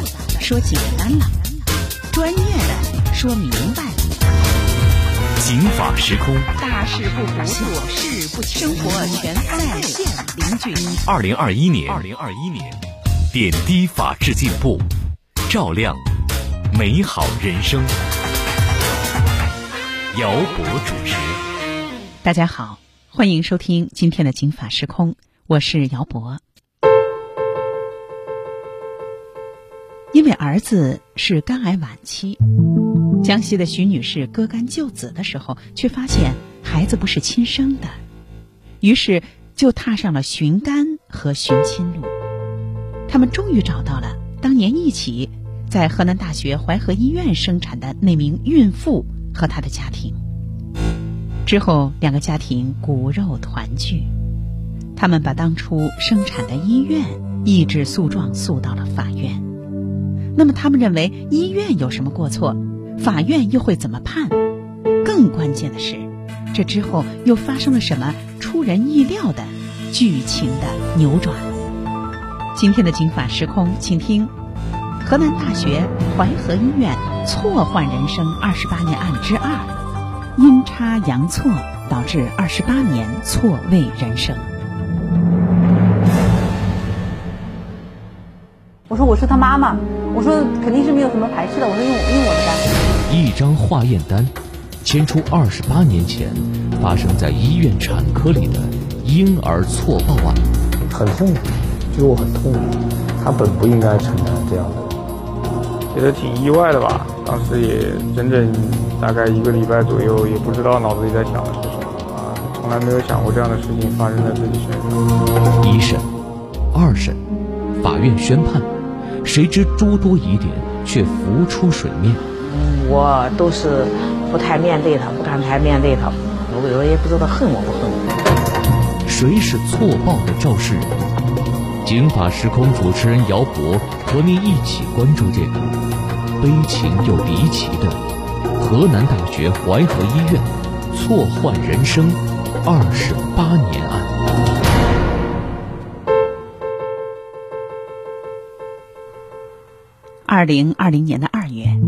的说简单了，专业的说明白了。警法时空，大事不糊涂，小事不生活全在线邻居。二零二一年，二零二一年，点滴法治进步，照亮美好人生。姚博主持。大家好，欢迎收听今天的警法时空，我是姚博。因为儿子是肝癌晚期，江西的徐女士割肝救子的时候，却发现孩子不是亲生的，于是就踏上了寻肝和寻亲路。他们终于找到了当年一起在河南大学淮河医院生产的那名孕妇和她的家庭。之后，两个家庭骨肉团聚，他们把当初生产的医院一纸诉状诉到了法院。那么他们认为医院有什么过错，法院又会怎么判？更关键的是，这之后又发生了什么出人意料的剧情的扭转？今天的警法时空，请听：河南大学淮河医院错换人生二十八年案之二，阴差阳错导致二十八年错位人生。我说我是他妈妈，我说肯定是没有什么排斥的，我说用用我的肝。一张化验单，牵出二十八年前发生在医院产科里的婴儿错报案。很痛苦，就是我很痛苦，他本不应该承担这样的。觉得挺意外的吧，当时也整整大概一个礼拜左右，也不知道脑子里在想的是什么啊，从来没有想过这样的事情发生在自己身上。一审、二审，法院宣判。谁知诸多疑点却浮出水面。我都是不太面对他，不敢太面对他。我有也不知道恨我不恨我。谁是错报的肇事人？警法时空主持人姚博和您一起关注这个悲情又离奇的河南大学淮河医院错换人生二十八年案。二零二零年的二月，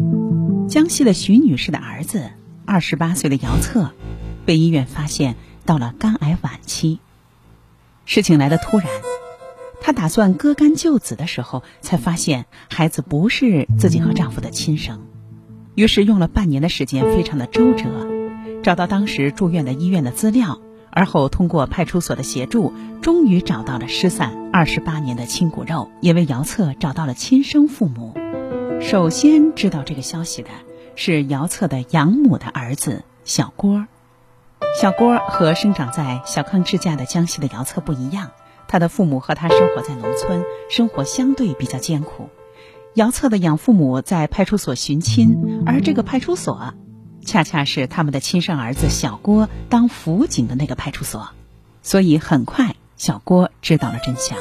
江西的徐女士的儿子，二十八岁的姚策，被医院发现到了肝癌晚期。事情来的突然，她打算割肝救子的时候，才发现孩子不是自己和丈夫的亲生。于是用了半年的时间，非常的周折，找到当时住院的医院的资料，而后通过派出所的协助，终于找到了失散二十八年的亲骨肉，也为姚策找到了亲生父母。首先知道这个消息的是姚策的养母的儿子小郭。小郭和生长在小康之家的江西的姚策不一样，他的父母和他生活在农村，生活相对比较艰苦。姚策的养父母在派出所寻亲，而这个派出所恰恰是他们的亲生儿子小郭当辅警的那个派出所，所以很快小郭知道了真相。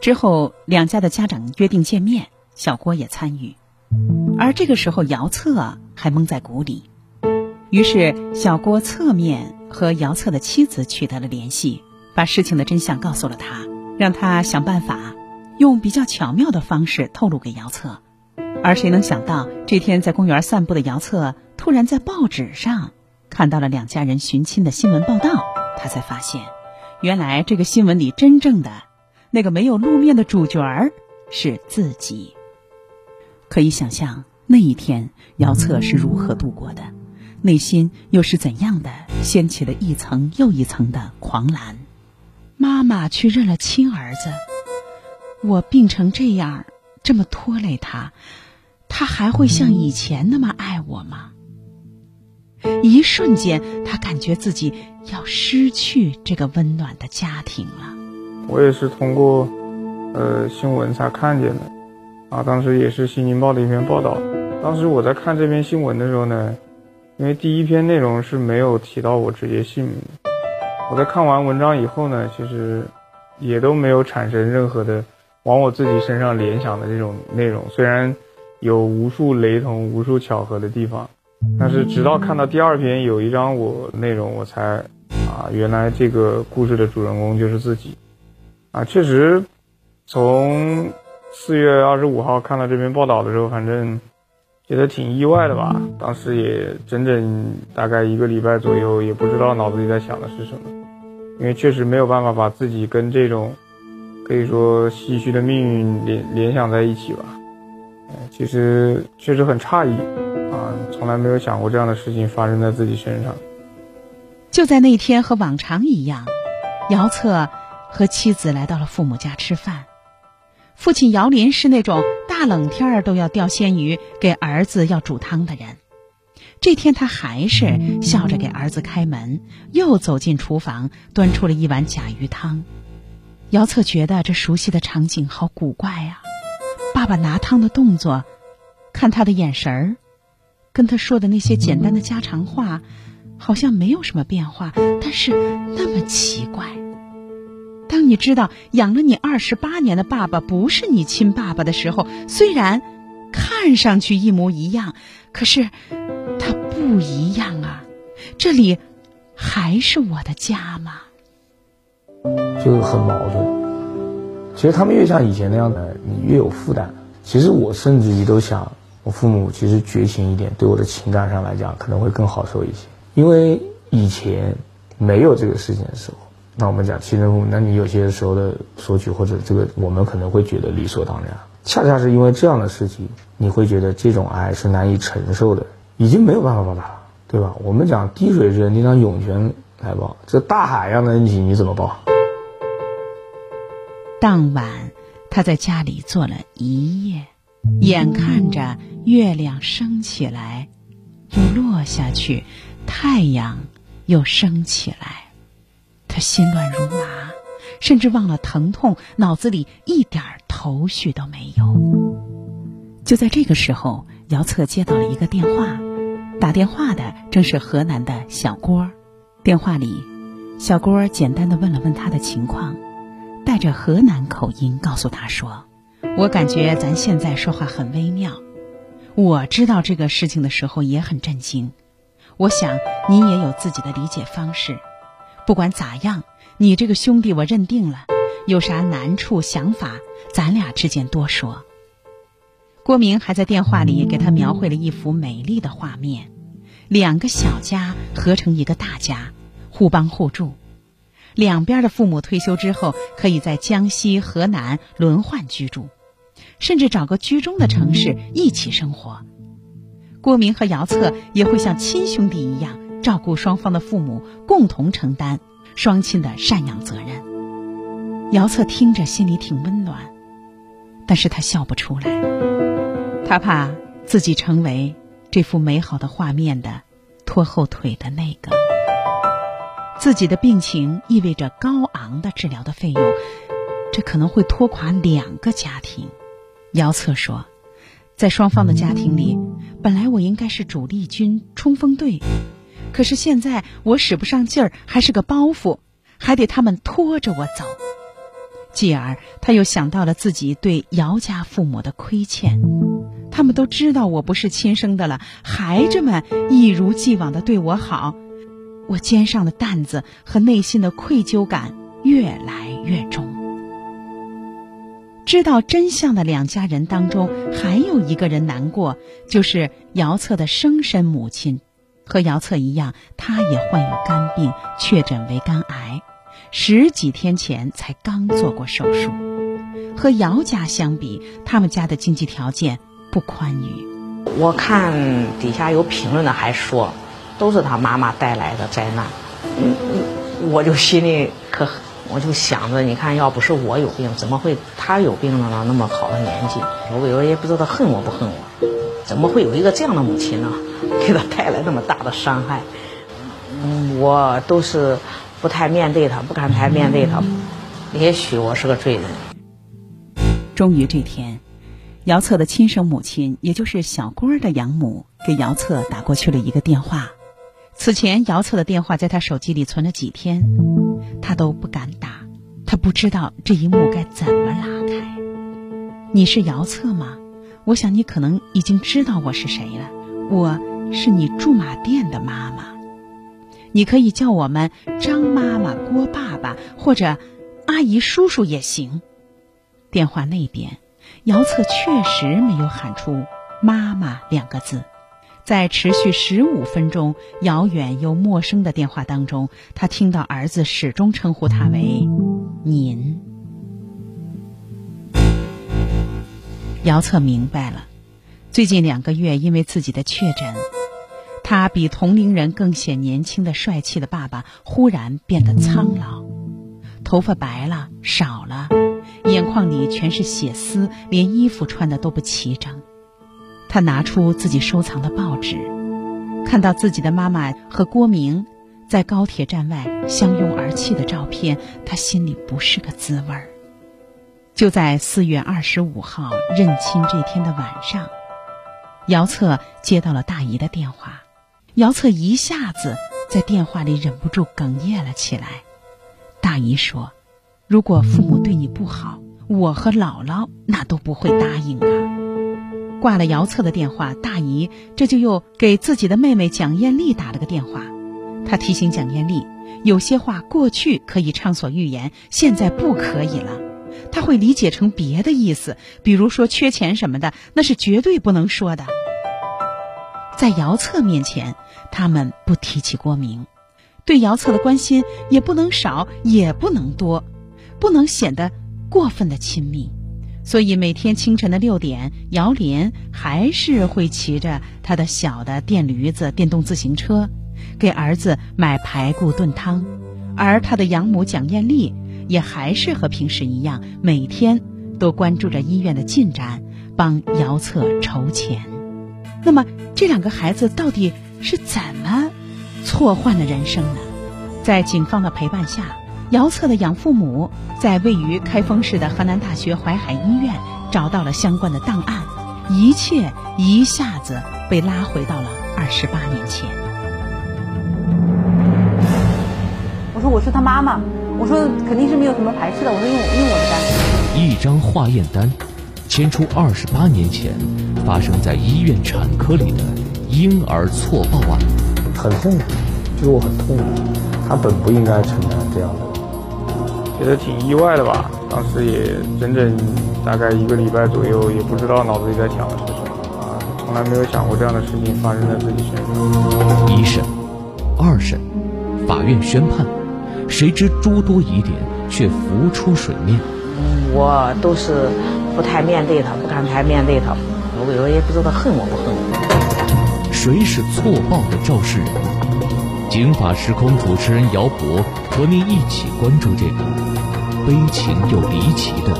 之后两家的家长约定见面，小郭也参与。而这个时候，姚策还蒙在鼓里，于是小郭侧面和姚策的妻子取得了联系，把事情的真相告诉了他，让他想办法用比较巧妙的方式透露给姚策。而谁能想到，这天在公园散步的姚策突然在报纸上看到了两家人寻亲的新闻报道，他才发现，原来这个新闻里真正的那个没有露面的主角儿是自己。可以想象那一天姚策是如何度过的，内心又是怎样的掀起了一层又一层的狂澜。妈妈去认了亲儿子，我病成这样，这么拖累他，他还会像以前那么爱我吗？一瞬间，他感觉自己要失去这个温暖的家庭了。我也是通过，呃，新闻才看见的。啊，当时也是《新京报》的一篇报道。当时我在看这篇新闻的时候呢，因为第一篇内容是没有提到我直接姓名。我在看完文章以后呢，其实也都没有产生任何的往我自己身上联想的这种内容。虽然有无数雷同、无数巧合的地方，但是直到看到第二篇有一张我内容，我才啊，原来这个故事的主人公就是自己。啊，确实从。四月二十五号看到这篇报道的时候，反正觉得挺意外的吧。当时也整整大概一个礼拜左右，也不知道脑子里在想的是什么，因为确实没有办法把自己跟这种可以说唏嘘的命运联联想在一起吧。其实确实很诧异啊，从来没有想过这样的事情发生在自己身上。就在那天，和往常一样，姚策和妻子来到了父母家吃饭。父亲姚林是那种大冷天儿都要钓鲜鱼给儿子要煮汤的人。这天他还是笑着给儿子开门，又走进厨房，端出了一碗甲鱼汤。姚策觉得这熟悉的场景好古怪呀。爸爸拿汤的动作，看他的眼神儿，跟他说的那些简单的家常话。好像没有什么变化，但是那么奇怪。你知道养了你二十八年的爸爸不是你亲爸爸的时候，虽然看上去一模一样，可是他不一样啊！这里还是我的家吗？就是很矛盾。其实他们越像以前那样的，你越有负担。其实我甚至于都想，我父母其实绝情一点，对我的情感上来讲，可能会更好受一些。因为以前没有这个事情的时候，那我们讲亲生父母，那你有些时候的索取或者这个，我们可能会觉得理所当然。恰恰是因为这样的事情，你会觉得这种爱是难以承受的，已经没有办法报答了，对吧？我们讲滴水之恩，你当涌泉来报，这大海一样的恩情你怎么报？当晚，他在家里坐了一夜，眼看着月亮升起来，又落下去。太阳又升起来，他心乱如麻，甚至忘了疼痛，脑子里一点头绪都没有。就在这个时候，姚策接到了一个电话，打电话的正是河南的小郭。电话里，小郭简单的问了问他的情况，带着河南口音告诉他说：“我感觉咱现在说话很微妙，我知道这个事情的时候也很震惊。”我想你也有自己的理解方式，不管咋样，你这个兄弟我认定了，有啥难处想法，咱俩之间多说。郭明还在电话里给他描绘了一幅美丽的画面：两个小家合成一个大家，互帮互助，两边的父母退休之后，可以在江西、河南轮换居住，甚至找个居中的城市一起生活。郭明和姚策也会像亲兄弟一样照顾双方的父母，共同承担双亲的赡养责任。姚策听着心里挺温暖，但是他笑不出来，他怕自己成为这幅美好的画面的拖后腿的那个。自己的病情意味着高昂的治疗的费用，这可能会拖垮两个家庭。姚策说。在双方的家庭里，本来我应该是主力军、冲锋队，可是现在我使不上劲儿，还是个包袱，还得他们拖着我走。继而，他又想到了自己对姚家父母的亏欠，他们都知道我不是亲生的了，还这么一如既往的对我好，我肩上的担子和内心的愧疚感越来越重。知道真相的两家人当中，还有一个人难过，就是姚策的生身母亲。和姚策一样，他也患有肝病，确诊为肝癌，十几天前才刚做过手术。和姚家相比，他们家的经济条件不宽裕。我看底下有评论的还说，都是他妈妈带来的灾难。嗯嗯，我就心里可。我就想着，你看，要不是我有病，怎么会他有病了呢？那么好的年纪，我有时候也不知道他恨我不恨我，怎么会有一个这样的母亲呢？给他带来那么大的伤害，嗯我都是不太面对他，不敢太面对他。也许我是个罪人。终于这天，姚策的亲生母亲，也就是小郭的养母，给姚策打过去了一个电话。此前，姚策的电话在他手机里存了几天，他都不敢打，他不知道这一幕该怎么拉开。你是姚策吗？我想你可能已经知道我是谁了。我是你驻马店的妈妈，你可以叫我们张妈妈、郭爸爸或者阿姨、叔叔也行。电话那边，姚策确实没有喊出“妈妈”两个字。在持续十五分钟、遥远又陌生的电话当中，他听到儿子始终称呼他为“您”。姚策明白了，最近两个月因为自己的确诊，他比同龄人更显年轻的帅气的爸爸忽然变得苍老，头发白了、少了，眼眶里全是血丝，连衣服穿的都不齐整。他拿出自己收藏的报纸，看到自己的妈妈和郭明在高铁站外相拥而泣的照片，他心里不是个滋味儿。就在四月二十五号认亲这天的晚上，姚策接到了大姨的电话，姚策一下子在电话里忍不住哽咽了起来。大姨说：“如果父母对你不好，我和姥姥那都不会答应啊。”挂了姚策的电话，大姨这就又给自己的妹妹蒋艳丽打了个电话。她提醒蒋艳丽，有些话过去可以畅所欲言，现在不可以了。他会理解成别的意思，比如说缺钱什么的，那是绝对不能说的。在姚策面前，他们不提起郭明，对姚策的关心也不能少，也不能多，不能显得过分的亲密。所以每天清晨的六点，姚莲还是会骑着他的小的电驴子、电动自行车，给儿子买排骨炖汤，而他的养母蒋艳丽也还是和平时一样，每天都关注着医院的进展，帮姚策筹钱。那么这两个孩子到底是怎么错换了人生呢？在警方的陪伴下。姚策的养父母在位于开封市的河南大学淮海医院找到了相关的档案，一切一下子被拉回到了二十八年前。我说我是他妈妈，我说肯定是没有什么排斥的，我说用用我的单。一张化验单，牵出二十八年前发生在医院产科里的婴儿错报案。很痛苦，就是我很痛苦，他本不应该承担这样的。觉得挺意外的吧，当时也整整大概一个礼拜左右，也不知道脑子里在想的是什么啊，从来没有想过这样的事情发生在自己身上。一审、二审，法院宣判，谁知诸多疑点却浮出水面。我都是不太面对他，不敢太面对他，我有也不知道恨我不恨我。谁是错报的肇事人？警法时空主持人姚博和您一起关注这个。悲情又离奇的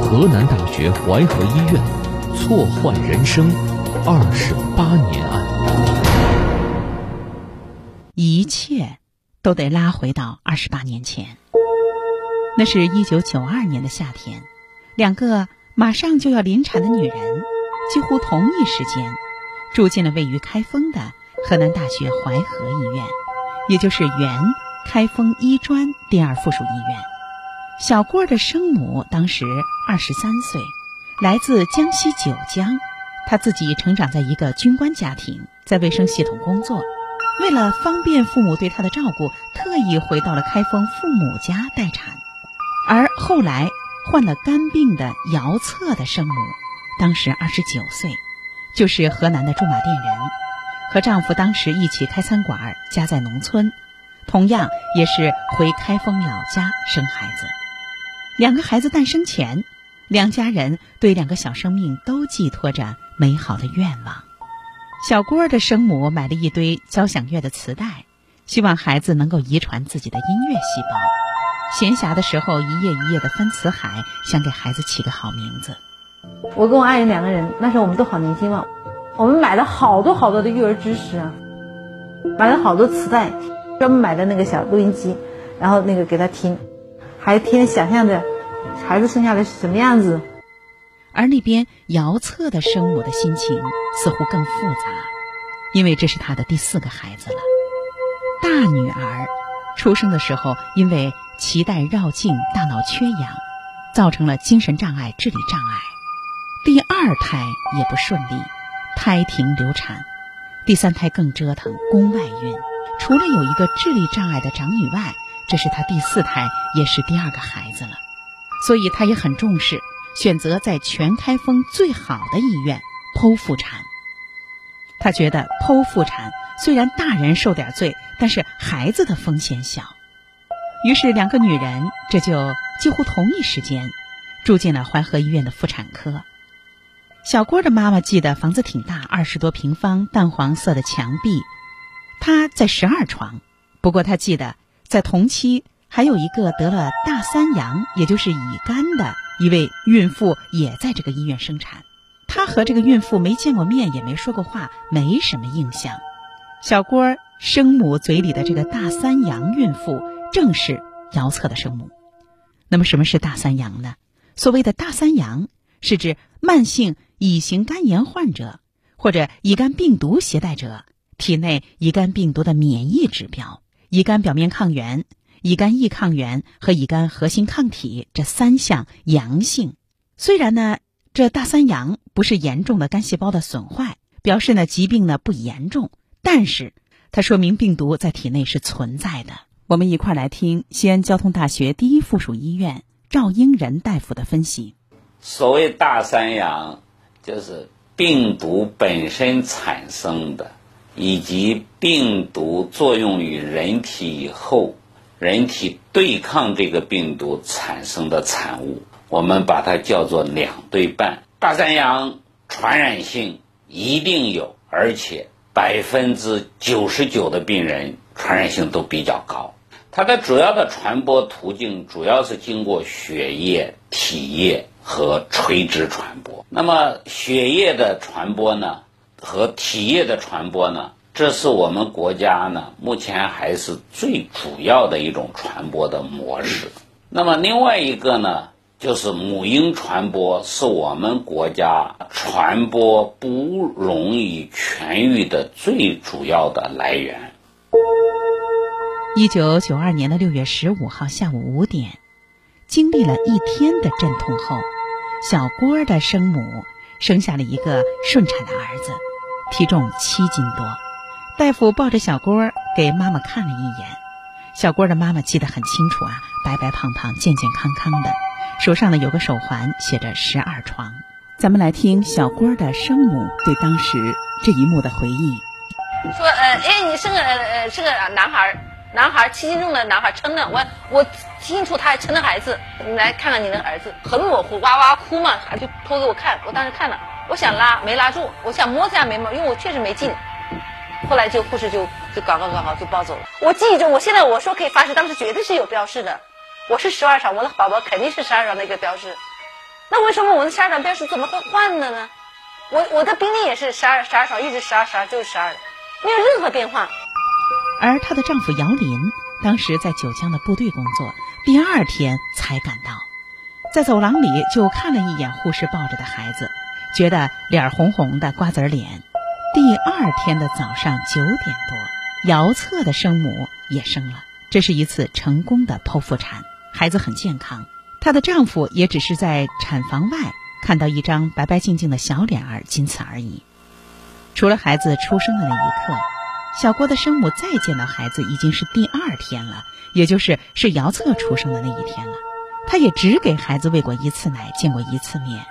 河南大学淮河医院错换人生二十八年案，一切都得拉回到二十八年前。那是一九九二年的夏天，两个马上就要临产的女人，几乎同一时间住进了位于开封的河南大学淮河医院，也就是原开封医专第二附属医院。小郭的生母当时二十三岁，来自江西九江。她自己成长在一个军官家庭，在卫生系统工作。为了方便父母对他的照顾，特意回到了开封父母家待产。而后来患了肝病的姚策的生母，当时二十九岁，就是河南的驻马店人，和丈夫当时一起开餐馆，家在农村，同样也是回开封老家生孩子。两个孩子诞生前，两家人对两个小生命都寄托着美好的愿望。小郭的生母买了一堆交响乐的磁带，希望孩子能够遗传自己的音乐细胞。闲暇的时候，一页一页的翻词海，想给孩子起个好名字。我跟我爱人两个人，那时候我们都好年轻嘛，我们买了好多好多的育儿知识啊，买了好多磁带，专门买的那个小录音机，然后那个给他听。还天天想象着孩子生下来是什么样子，而那边姚策的生母的心情似乎更复杂，因为这是她的第四个孩子了。大女儿出生的时候因为脐带绕颈、大脑缺氧，造成了精神障碍、智力障碍。第二胎也不顺利，胎停流产。第三胎更折腾，宫外孕。除了有一个智力障碍的长女外，这是她第四胎，也是第二个孩子了，所以她也很重视，选择在全开封最好的医院剖腹产。他觉得剖腹产虽然大人受点罪，但是孩子的风险小。于是两个女人这就几乎同一时间住进了淮河医院的妇产科。小郭的妈妈记得房子挺大，二十多平方，淡黄色的墙壁。她在十二床，不过她记得在同期还有一个得了大三阳，也就是乙肝的一位孕妇也在这个医院生产。她和这个孕妇没见过面，也没说过话，没什么印象。小郭生母嘴里的这个大三阳孕妇，正是姚策的生母。那么什么是大三阳呢？所谓的大三阳，是指慢性。乙型肝炎患者或者乙肝病毒携带者体内乙肝病毒的免疫指标，乙肝表面抗原、乙肝抑抗原和乙肝核心抗体这三项阳性。虽然呢，这大三阳不是严重的肝细胞的损坏，表示呢疾病呢不严重，但是它说明病毒在体内是存在的。我们一块来听西安交通大学第一附属医院赵英仁大夫的分析。所谓大三阳。就是病毒本身产生的，以及病毒作用于人体以后，人体对抗这个病毒产生的产物，我们把它叫做两对半。大三阳传染性一定有，而且百分之九十九的病人传染性都比较高。它的主要的传播途径主要是经过血液、体液。和垂直传播。那么血液的传播呢，和体液的传播呢，这是我们国家呢目前还是最主要的一种传播的模式。那么另外一个呢，就是母婴传播是我们国家传播不容易痊愈的最主要的来源。一九九二年的六月十五号下午五点，经历了一天的阵痛后。小郭的生母生下了一个顺产的儿子，体重七斤多。大夫抱着小郭给妈妈看了一眼，小郭的妈妈记得很清楚啊，白白胖胖、健健康康的，手上呢有个手环，写着十二床。咱们来听小郭的生母对当时这一幕的回忆，说：“呃，哎，你生个呃是个男孩。”男孩七斤重的男孩撑的，我我清楚他还撑着孩子，你来看看你那个儿子，很模糊，哇哇哭嘛，还就托给我看，我当时看了，我想拉没拉住，我想摸一下眉毛，因为我确实没劲，后来就护士就就搞搞搞搞就抱走了。我记忆中，我现在我说可以发誓，当时绝对是有标示的，我是十二床，我的宝宝肯定是十二床的一个标示，那为什么我的十二床标识怎么会换的呢？我我的病历也是十二十二床，一直十二十二就是十二，没有任何变化。而她的丈夫姚林当时在九江的部队工作，第二天才赶到，在走廊里就看了一眼护士抱着的孩子，觉得脸红红的瓜子脸。第二天的早上九点多，姚策的生母也生了，这是一次成功的剖腹产，孩子很健康。她的丈夫也只是在产房外看到一张白白净净的小脸儿，仅此而已。除了孩子出生的那一刻。小郭的生母再见到孩子已经是第二天了，也就是是姚策出生的那一天了。她也只给孩子喂过一次奶，见过一次面。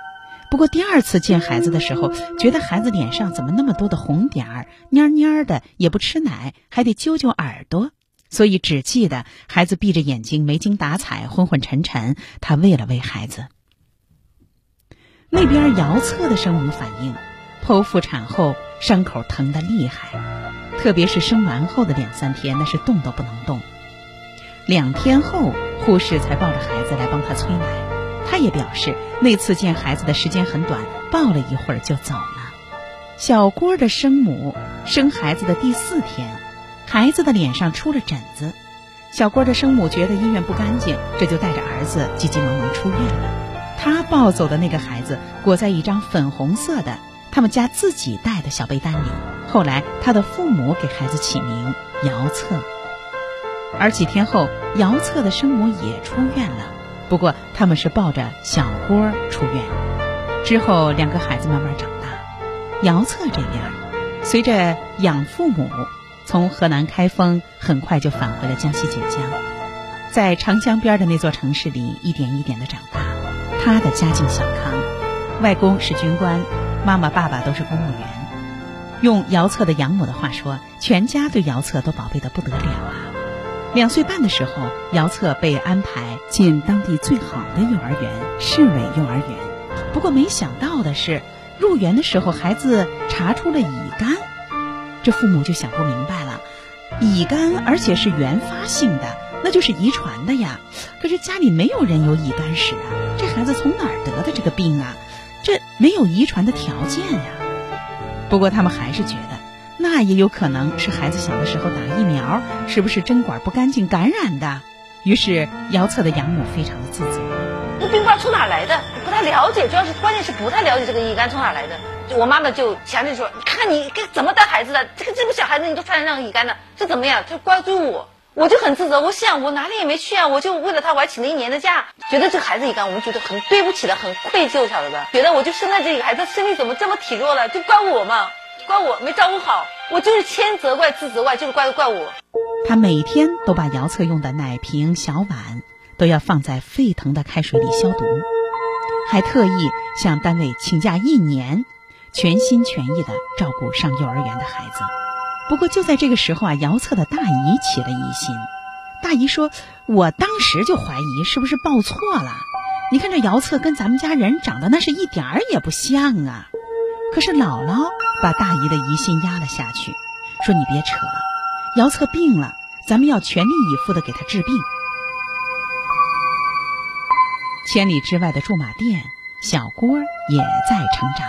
不过第二次见孩子的时候，觉得孩子脸上怎么那么多的红点儿，蔫蔫的，也不吃奶，还得揪揪耳朵，所以只记得孩子闭着眼睛，没精打采，昏昏沉沉。他喂了喂孩子。那边姚策的生母反映，剖腹产后伤口疼得厉害。特别是生完后的两三天，那是动都不能动。两天后，护士才抱着孩子来帮他催奶。他也表示，那次见孩子的时间很短，抱了一会儿就走了。小郭的生母生孩子的第四天，孩子的脸上出了疹子。小郭的生母觉得医院不干净，这就带着儿子急急忙忙出院了。他抱走的那个孩子裹在一张粉红色的他们家自己带的小被单里。后来，他的父母给孩子起名姚策，而几天后，姚策的生母也出院了。不过，他们是抱着小郭出院。之后，两个孩子慢慢长大。姚策这边，随着养父母从河南开封，很快就返回了江西九江，在长江边的那座城市里，一点一点的长大。他的家境小康，外公是军官，妈妈爸爸都是公务员。用姚策的养母的话说，全家对姚策都宝贝的不得了啊。两岁半的时候，姚策被安排进当地最好的幼儿园——市委幼儿园。不过没想到的是，入园的时候孩子查出了乙肝，这父母就想不明白了。乙肝，而且是原发性的，那就是遗传的呀。可是家里没有人有乙肝史啊，这孩子从哪儿得的这个病啊？这没有遗传的条件呀。不过他们还是觉得，那也有可能是孩子小的时候打疫苗，是不是针管不干净感染的？于是姚策的养母非常的自责。这病不知道从哪来的，不太了解，主要是关键是不太了解这个乙肝从哪来的。我妈妈就强烈说：“你看你该怎么带孩子的？这个这么小孩子你都传染上乙肝了，这怎么样？”就怪罪我，我就很自责。我想我哪里也没去啊，我就为了他我还请了一年的假，觉得这孩子乙肝，我们觉得很对不起的，很愧疚，晓得吧？觉得我就生在这个孩子身体怎么这么体弱了，就怪我嘛，怪我没照顾好，我就是千责怪自责怪，就是怪怪我。他每天都把姚策用的奶瓶、小碗都要放在沸腾的开水里消毒，还特意向单位请假一年。全心全意的照顾上幼儿园的孩子，不过就在这个时候啊，姚策的大姨起了疑心。大姨说：“我当时就怀疑是不是报错了。你看这姚策跟咱们家人长得那是一点儿也不像啊。”可是姥姥把大姨的疑心压了下去，说：“你别扯了，姚策病了，咱们要全力以赴的给他治病。”千里之外的驻马店，小郭也在成长。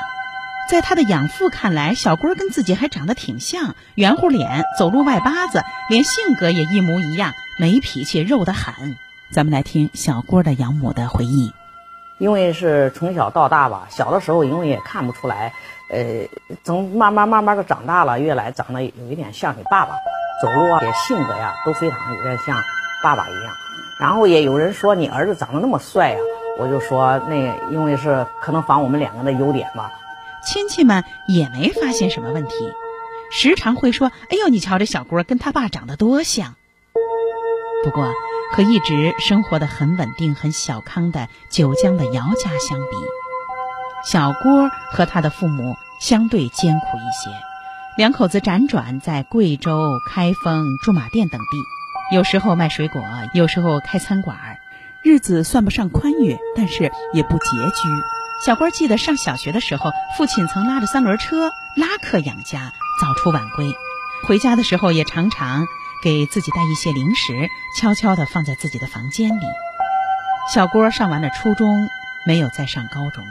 在他的养父看来，小郭跟自己还长得挺像，圆乎脸，走路外八字，连性格也一模一样，没脾气，肉得很。咱们来听小郭的养母的回忆。因为是从小到大吧，小的时候因为也看不出来，呃，从慢慢慢慢的长大了，越来长得有一点像你爸爸，走路啊，也性格呀都非常有点像爸爸一样。然后也有人说你儿子长得那么帅呀，我就说那因为是可能仿我们两个的优点吧。亲戚们也没发现什么问题，时常会说：“哎呦，你瞧这小郭跟他爸长得多像。”不过和一直生活的很稳定、很小康的九江的姚家相比，小郭和他的父母相对艰苦一些。两口子辗转在贵州、开封、驻马店等地，有时候卖水果，有时候开餐馆，日子算不上宽裕，但是也不拮据。小郭记得上小学的时候，父亲曾拉着三轮车拉客养家，早出晚归。回家的时候也常常给自己带一些零食，悄悄地放在自己的房间里。小郭上完了初中，没有再上高中，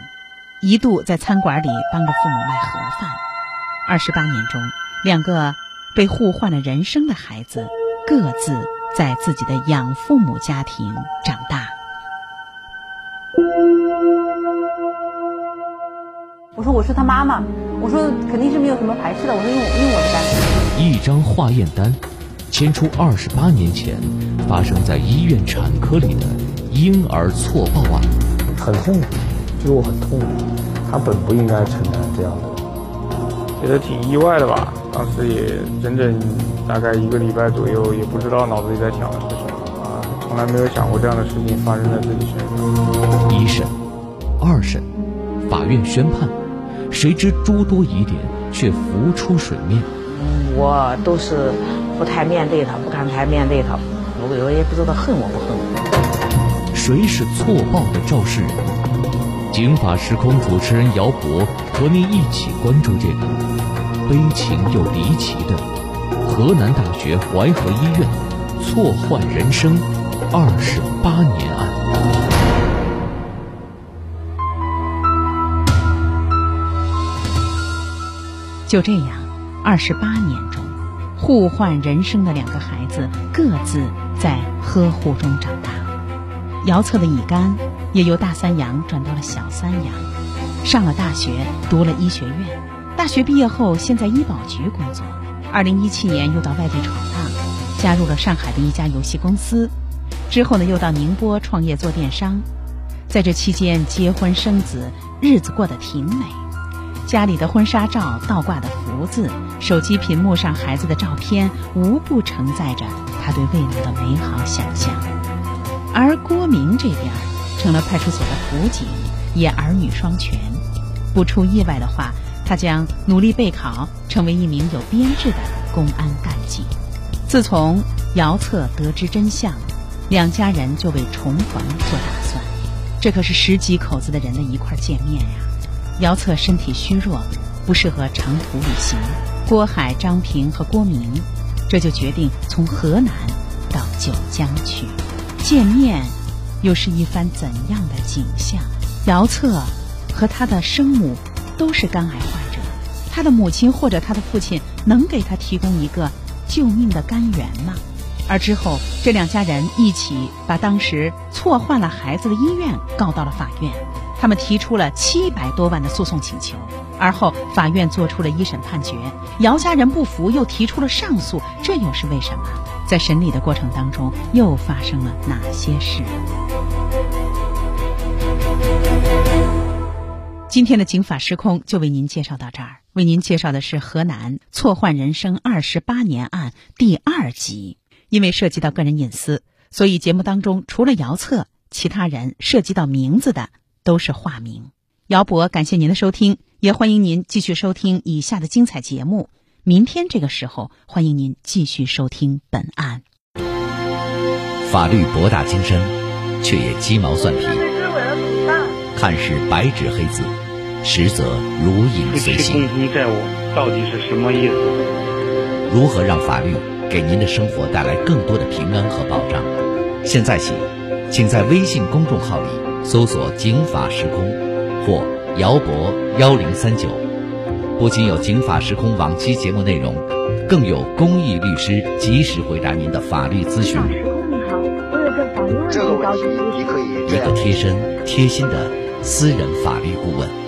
一度在餐馆里帮着父母卖盒饭。二十八年中，两个被互换了人生的孩子，各自在自己的养父母家庭长大。我说我是他妈妈，我说肯定是没有什么排斥的。我说用用我的单。一张化验单，牵出二十八年前发生在医院产科里的婴儿错报案，很痛苦，就是我很痛苦。他本不应该承担这样的，觉得挺意外的吧。当时也整整大概一个礼拜左右，也不知道脑子里在想的是什么啊，从来没有想过这样的事情发生在自己身上。一审、二审，法院宣判。谁知诸多疑点却浮出水面。我都是不太面对他，不敢太面对他。我我也不知道恨我不恨我。谁是错报的肇事人？警法时空主持人姚博和您一起关注这个悲情又离奇的河南大学淮河医院错换人生二十八年案。就这样，二十八年中，互换人生的两个孩子各自在呵护中长大。姚策的乙肝也由大三阳转到了小三阳，上了大学，读了医学院。大学毕业后，先在医保局工作。二零一七年又到外地闯荡，加入了上海的一家游戏公司。之后呢，又到宁波创业做电商。在这期间，结婚生子，日子过得挺美。家里的婚纱照、倒挂的福字、手机屏幕上孩子的照片，无不承载着他对未来的美好想象。而郭明这边成了派出所的辅警，也儿女双全。不出意外的话，他将努力备考，成为一名有编制的公安干警。自从姚策得知真相，两家人就为重逢做打算。这可是十几口子的人的一块见面呀！姚策身体虚弱，不适合长途旅行。郭海、张平和郭明，这就决定从河南到九江去见面，又是一番怎样的景象？姚策和他的生母都是肝癌患者，他的母亲或者他的父亲能给他提供一个救命的肝源吗？而之后，这两家人一起把当时错换了孩子的医院告到了法院，他们提出了七百多万的诉讼请求。而后，法院作出了一审判决，姚家人不服，又提出了上诉，这又是为什么？在审理的过程当中，又发生了哪些事？今天的《警法时空》就为您介绍到这儿，为您介绍的是河南错换人生二十八年案第二集。因为涉及到个人隐私，所以节目当中除了姚策，其他人涉及到名字的都是化名。姚博，感谢您的收听，也欢迎您继续收听以下的精彩节目。明天这个时候，欢迎您继续收听本案。法律博大精深，却也鸡毛蒜皮，看似白纸黑字，实则如影随形。公积债务到底是什么意思？如何让法律？给您的生活带来更多的平安和保障。现在起，请在微信公众号里搜索“警法时空”或“姚博幺零三九”，不仅有“警法时空”往期节目内容，更有公益律师及时回答您的法律咨询。时空你好，我有个法律问题，高级律师，一个贴身、贴心的私人法律顾问。